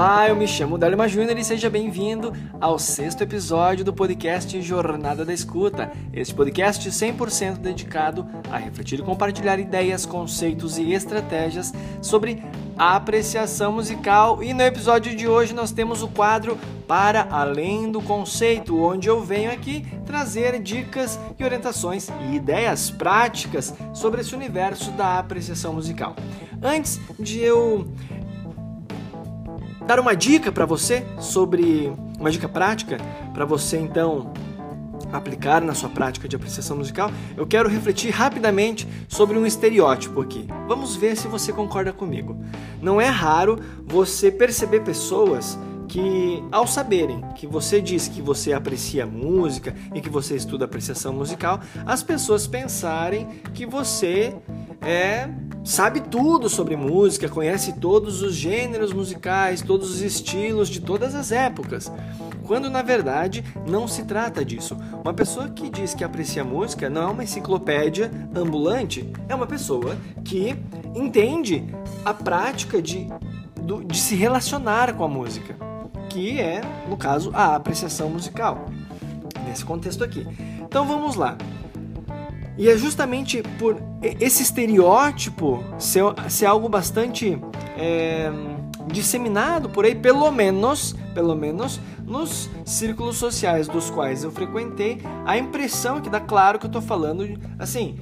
Olá, eu me chamo Délima Júnior e seja bem-vindo ao sexto episódio do podcast Jornada da Escuta. Este podcast 100% dedicado a refletir e compartilhar ideias, conceitos e estratégias sobre apreciação musical. E no episódio de hoje nós temos o quadro Para Além do Conceito, onde eu venho aqui trazer dicas e orientações e ideias práticas sobre esse universo da apreciação musical. Antes de eu dar uma dica para você sobre uma dica prática para você então aplicar na sua prática de apreciação musical, eu quero refletir rapidamente sobre um estereótipo aqui. Vamos ver se você concorda comigo. Não é raro você perceber pessoas que, ao saberem que você diz que você aprecia música e que você estuda apreciação musical, as pessoas pensarem que você é sabe tudo sobre música, conhece todos os gêneros musicais, todos os estilos de todas as épocas. Quando na verdade não se trata disso. Uma pessoa que diz que aprecia música não é uma enciclopédia ambulante, é uma pessoa que entende a prática de, de se relacionar com a música, que é, no caso, a apreciação musical. Nesse contexto aqui. Então vamos lá. E é justamente por esse estereótipo ser, ser algo bastante é, disseminado por aí, pelo menos, pelo menos nos círculos sociais dos quais eu frequentei, a impressão que dá claro que eu estou falando, assim,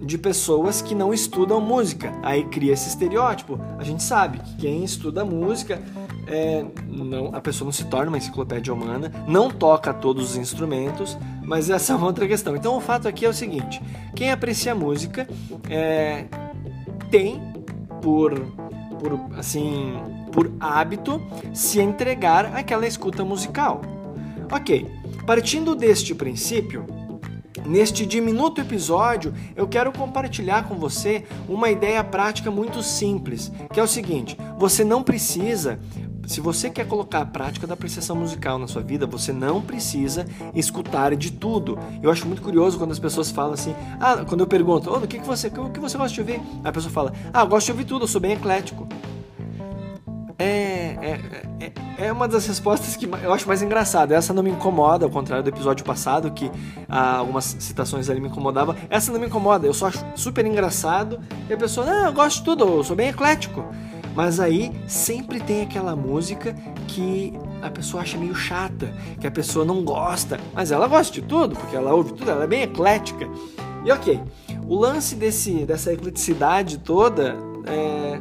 de pessoas que não estudam música. Aí cria esse estereótipo. A gente sabe que quem estuda música é, não, a pessoa não se torna uma enciclopédia humana, não toca todos os instrumentos, mas essa é uma outra questão. Então o fato aqui é o seguinte: quem aprecia música é, tem por, por assim por hábito se entregar àquela escuta musical. Ok, partindo deste princípio, Neste diminuto episódio, eu quero compartilhar com você uma ideia prática muito simples, que é o seguinte: você não precisa se você quer colocar a prática da apreciação musical na sua vida, você não precisa escutar de tudo. Eu acho muito curioso quando as pessoas falam assim, ah, quando eu pergunto, oh, o que, que você, o que você gosta de ouvir? A pessoa fala, ah, eu gosto de ouvir tudo, eu sou bem eclético. É, é, é, é, uma das respostas que eu acho mais engraçada. Essa não me incomoda, ao contrário do episódio passado, que ah, algumas citações ali me incomodavam. Essa não me incomoda, eu só acho super engraçado. E a pessoa, ah, eu gosto de tudo, eu sou bem eclético. Mas aí sempre tem aquela música que a pessoa acha meio chata, que a pessoa não gosta, mas ela gosta de tudo, porque ela ouve tudo, ela é bem eclética. E ok, o lance desse, dessa ecleticidade toda é,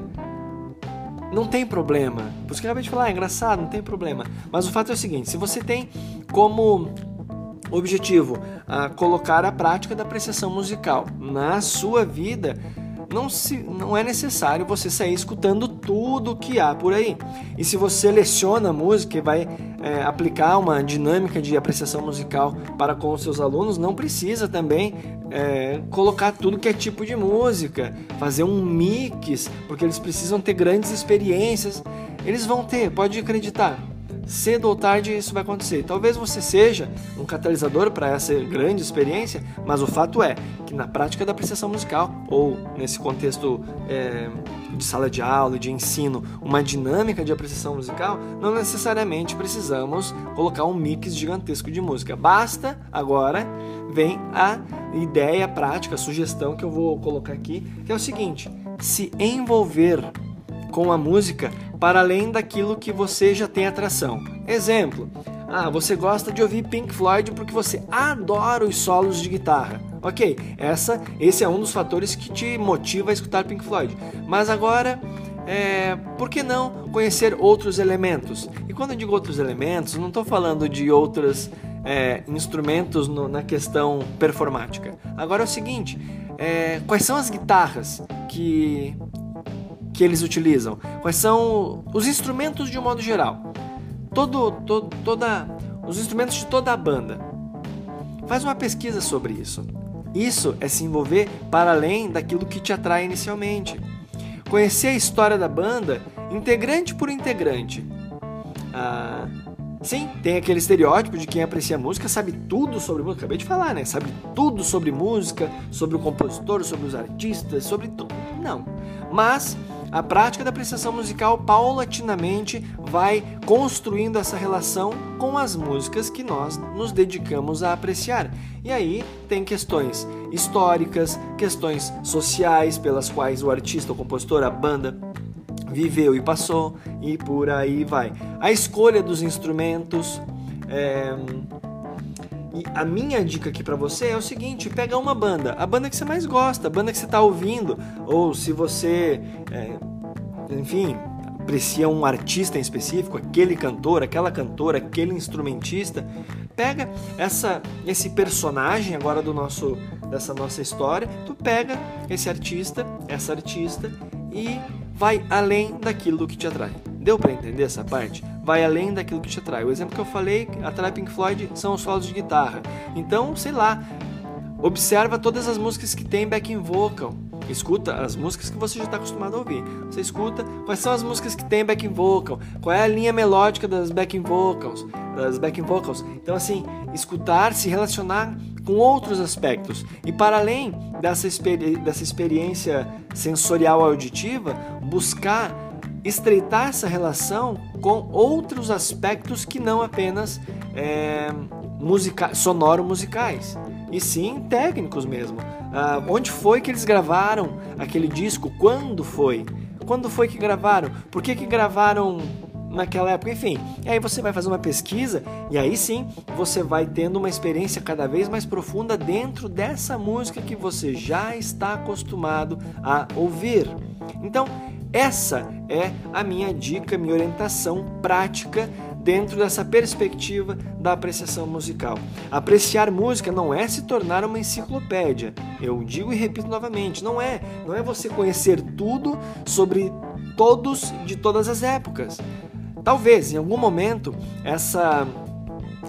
não tem problema. Por isso que eu acabei de falar, é engraçado, não tem problema. Mas o fato é o seguinte: se você tem como objetivo a colocar a prática da apreciação musical na sua vida, não, se, não é necessário você sair escutando tudo que há por aí. E se você seleciona a música e vai é, aplicar uma dinâmica de apreciação musical para com os seus alunos, não precisa também é, colocar tudo que é tipo de música, fazer um mix, porque eles precisam ter grandes experiências. Eles vão ter, pode acreditar cedo ou tarde isso vai acontecer. Talvez você seja um catalisador para essa grande experiência, mas o fato é que na prática da apreciação musical, ou nesse contexto é, de sala de aula, de ensino, uma dinâmica de apreciação musical, não necessariamente precisamos colocar um mix gigantesco de música. Basta agora vem a ideia prática, a sugestão que eu vou colocar aqui, que é o seguinte: se envolver com a música para além daquilo que você já tem atração. Exemplo: ah, você gosta de ouvir Pink Floyd porque você adora os solos de guitarra. Ok, essa, esse é um dos fatores que te motiva a escutar Pink Floyd. Mas agora, é, por que não conhecer outros elementos? E quando eu digo outros elementos, não estou falando de outros é, instrumentos no, na questão performática. Agora é o seguinte: é, quais são as guitarras que que eles utilizam, quais são os instrumentos de um modo geral, todo, todo, toda, os instrumentos de toda a banda. Faz uma pesquisa sobre isso. Isso é se envolver para além daquilo que te atrai inicialmente. Conhecer a história da banda, integrante por integrante. Ah, sim, tem aquele estereótipo de quem aprecia música sabe tudo sobre música. Acabei de falar, né? Sabe tudo sobre música, sobre o compositor, sobre os artistas, sobre tudo. Não. Mas a prática da apreciação musical paulatinamente vai construindo essa relação com as músicas que nós nos dedicamos a apreciar. E aí tem questões históricas, questões sociais pelas quais o artista, o compositor, a banda viveu e passou, e por aí vai. A escolha dos instrumentos. É... E a minha dica aqui para você é o seguinte: pega uma banda, a banda que você mais gosta, a banda que você está ouvindo, ou se você, é, enfim, aprecia um artista em específico, aquele cantor, aquela cantora, aquele instrumentista, pega essa, esse personagem agora do nosso dessa nossa história, tu pega esse artista, essa artista e vai além daquilo que te atrai. Deu para entender essa parte? Vai além daquilo que te atrai. O exemplo que eu falei, atrai Pink Floyd, são os solos de guitarra. Então, sei lá, observa todas as músicas que tem backing vocal. Escuta as músicas que você já está acostumado a ouvir. Você escuta quais são as músicas que tem backing vocal, qual é a linha melódica das backing vocals, das backing vocals. Então assim, escutar, se relacionar com outros aspectos. E para além dessa, experi dessa experiência sensorial auditiva, buscar estreitar essa relação com outros aspectos que não apenas é, musica sonoro musicais, e sim técnicos mesmo. Ah, onde foi que eles gravaram aquele disco? Quando foi? Quando foi que gravaram? Por que, que gravaram naquela época, enfim. E aí você vai fazer uma pesquisa e aí sim você vai tendo uma experiência cada vez mais profunda dentro dessa música que você já está acostumado a ouvir. Então, essa é a minha dica, minha orientação prática dentro dessa perspectiva da apreciação musical. Apreciar música não é se tornar uma enciclopédia. Eu digo e repito novamente, não é. Não é você conhecer tudo sobre todos de todas as épocas. Talvez em algum momento essa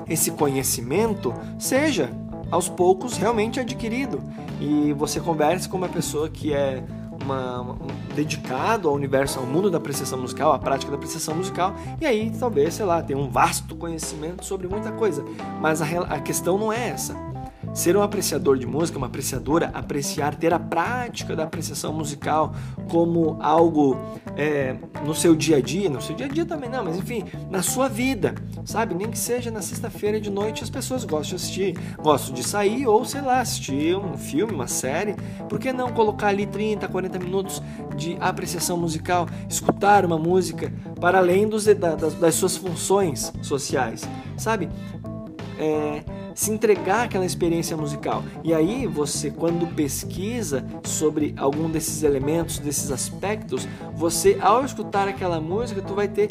esse conhecimento seja aos poucos realmente adquirido e você converse com uma pessoa que é uma, um, dedicado ao universo, ao mundo da apreciação musical, à prática da apreciação musical, e aí talvez, sei lá, tenha um vasto conhecimento sobre muita coisa. Mas a, a questão não é essa. Ser um apreciador de música, uma apreciadora, apreciar, ter a prática da apreciação musical como algo é, no seu dia a dia, no seu dia a dia também não, mas enfim, na sua vida, sabe? Nem que seja na sexta-feira de noite as pessoas gostam de assistir, gostam de sair ou sei lá, assistir um filme, uma série. Por que não colocar ali 30, 40 minutos de apreciação musical, escutar uma música para além dos, das, das suas funções sociais, sabe? É, se entregar àquela experiência musical. E aí você, quando pesquisa sobre algum desses elementos, desses aspectos, você ao escutar aquela música, tu vai ter,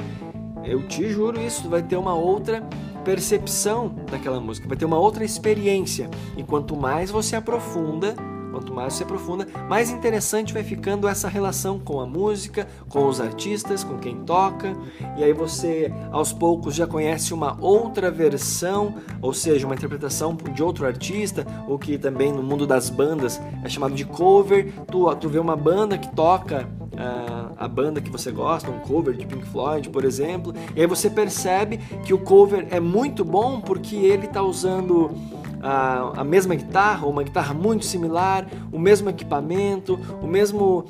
eu te juro isso, tu vai ter uma outra percepção daquela música, vai ter uma outra experiência. E quanto mais você aprofunda Quanto mais você aprofunda, mais interessante vai ficando essa relação com a música, com os artistas, com quem toca, e aí você aos poucos já conhece uma outra versão, ou seja, uma interpretação de outro artista, o que também no mundo das bandas é chamado de cover. Tu, tu vê uma banda que toca uh, a banda que você gosta, um cover de Pink Floyd, por exemplo, e aí você percebe que o cover é muito bom porque ele está usando a, a mesma guitarra, ou uma guitarra muito similar, o mesmo equipamento, o mesmo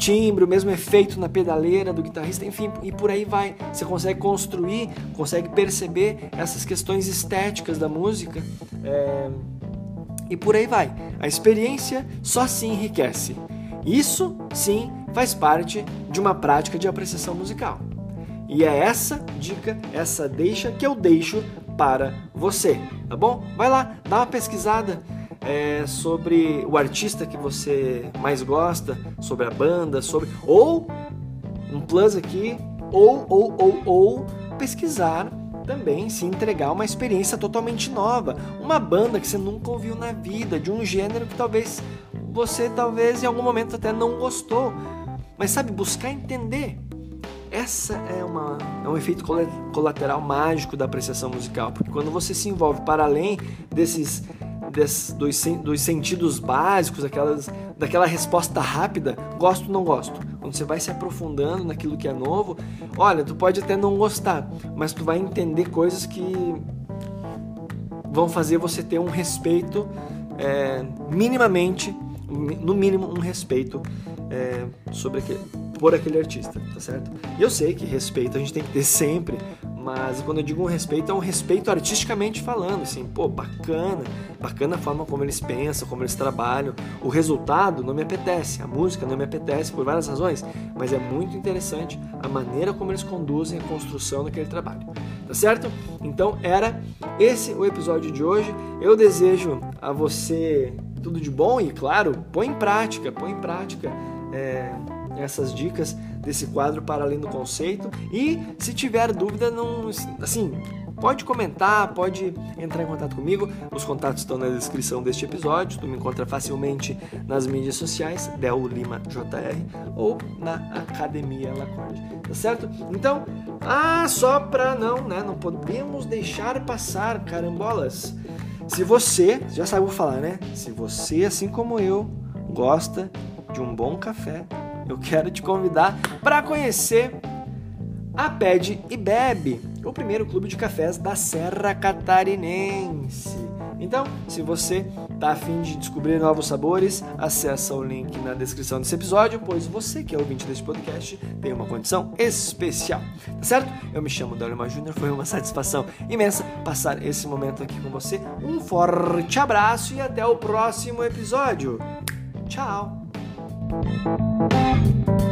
timbre, o mesmo efeito na pedaleira do guitarrista, enfim, e por aí vai. Você consegue construir, consegue perceber essas questões estéticas da música é... e por aí vai. A experiência só se enriquece. Isso sim faz parte de uma prática de apreciação musical. E é essa dica, essa deixa que eu deixo para você, tá bom? Vai lá, dá uma pesquisada é, sobre o artista que você mais gosta, sobre a banda, sobre ou um plus aqui, ou ou ou ou pesquisar também se entregar uma experiência totalmente nova, uma banda que você nunca ouviu na vida, de um gênero que talvez você talvez em algum momento até não gostou, mas sabe buscar entender essa é, uma, é um efeito colateral mágico da apreciação musical, porque quando você se envolve para além desses, desses dos, dos sentidos básicos, aquelas, daquela resposta rápida, gosto ou não gosto. Quando você vai se aprofundando naquilo que é novo, olha, tu pode até não gostar, mas tu vai entender coisas que vão fazer você ter um respeito é, minimamente, no mínimo um respeito é, sobre aquele, por aquele artista, tá certo? E eu sei que respeito a gente tem que ter sempre, mas quando eu digo um respeito, é um respeito artisticamente falando, assim, pô, bacana, bacana a forma como eles pensam, como eles trabalham. O resultado não me apetece, a música não me apetece por várias razões, mas é muito interessante a maneira como eles conduzem a construção daquele trabalho. Tá certo? Então era esse o episódio de hoje. Eu desejo a você tudo de bom e, claro, põe em prática, põe em prática. É, essas dicas desse quadro para além do conceito. E se tiver dúvida não assim pode comentar pode entrar em contato comigo. Os contatos estão na descrição deste episódio. Tu me encontra facilmente nas mídias sociais Del Lima JR ou na Academia Lacorde tá certo? Então ah só para não né não podemos deixar passar carambolas. Se você já sabe o falar né? Se você assim como eu gosta de um bom café eu quero te convidar para conhecer a Pede e Bebe, o primeiro clube de cafés da Serra Catarinense. Então, se você está afim de descobrir novos sabores, acessa o link na descrição desse episódio, pois você que é ouvinte desse podcast tem uma condição especial, tá certo? Eu me chamo Dalima Júnior, foi uma satisfação imensa passar esse momento aqui com você. Um forte abraço e até o próximo episódio. Tchau! Thank you.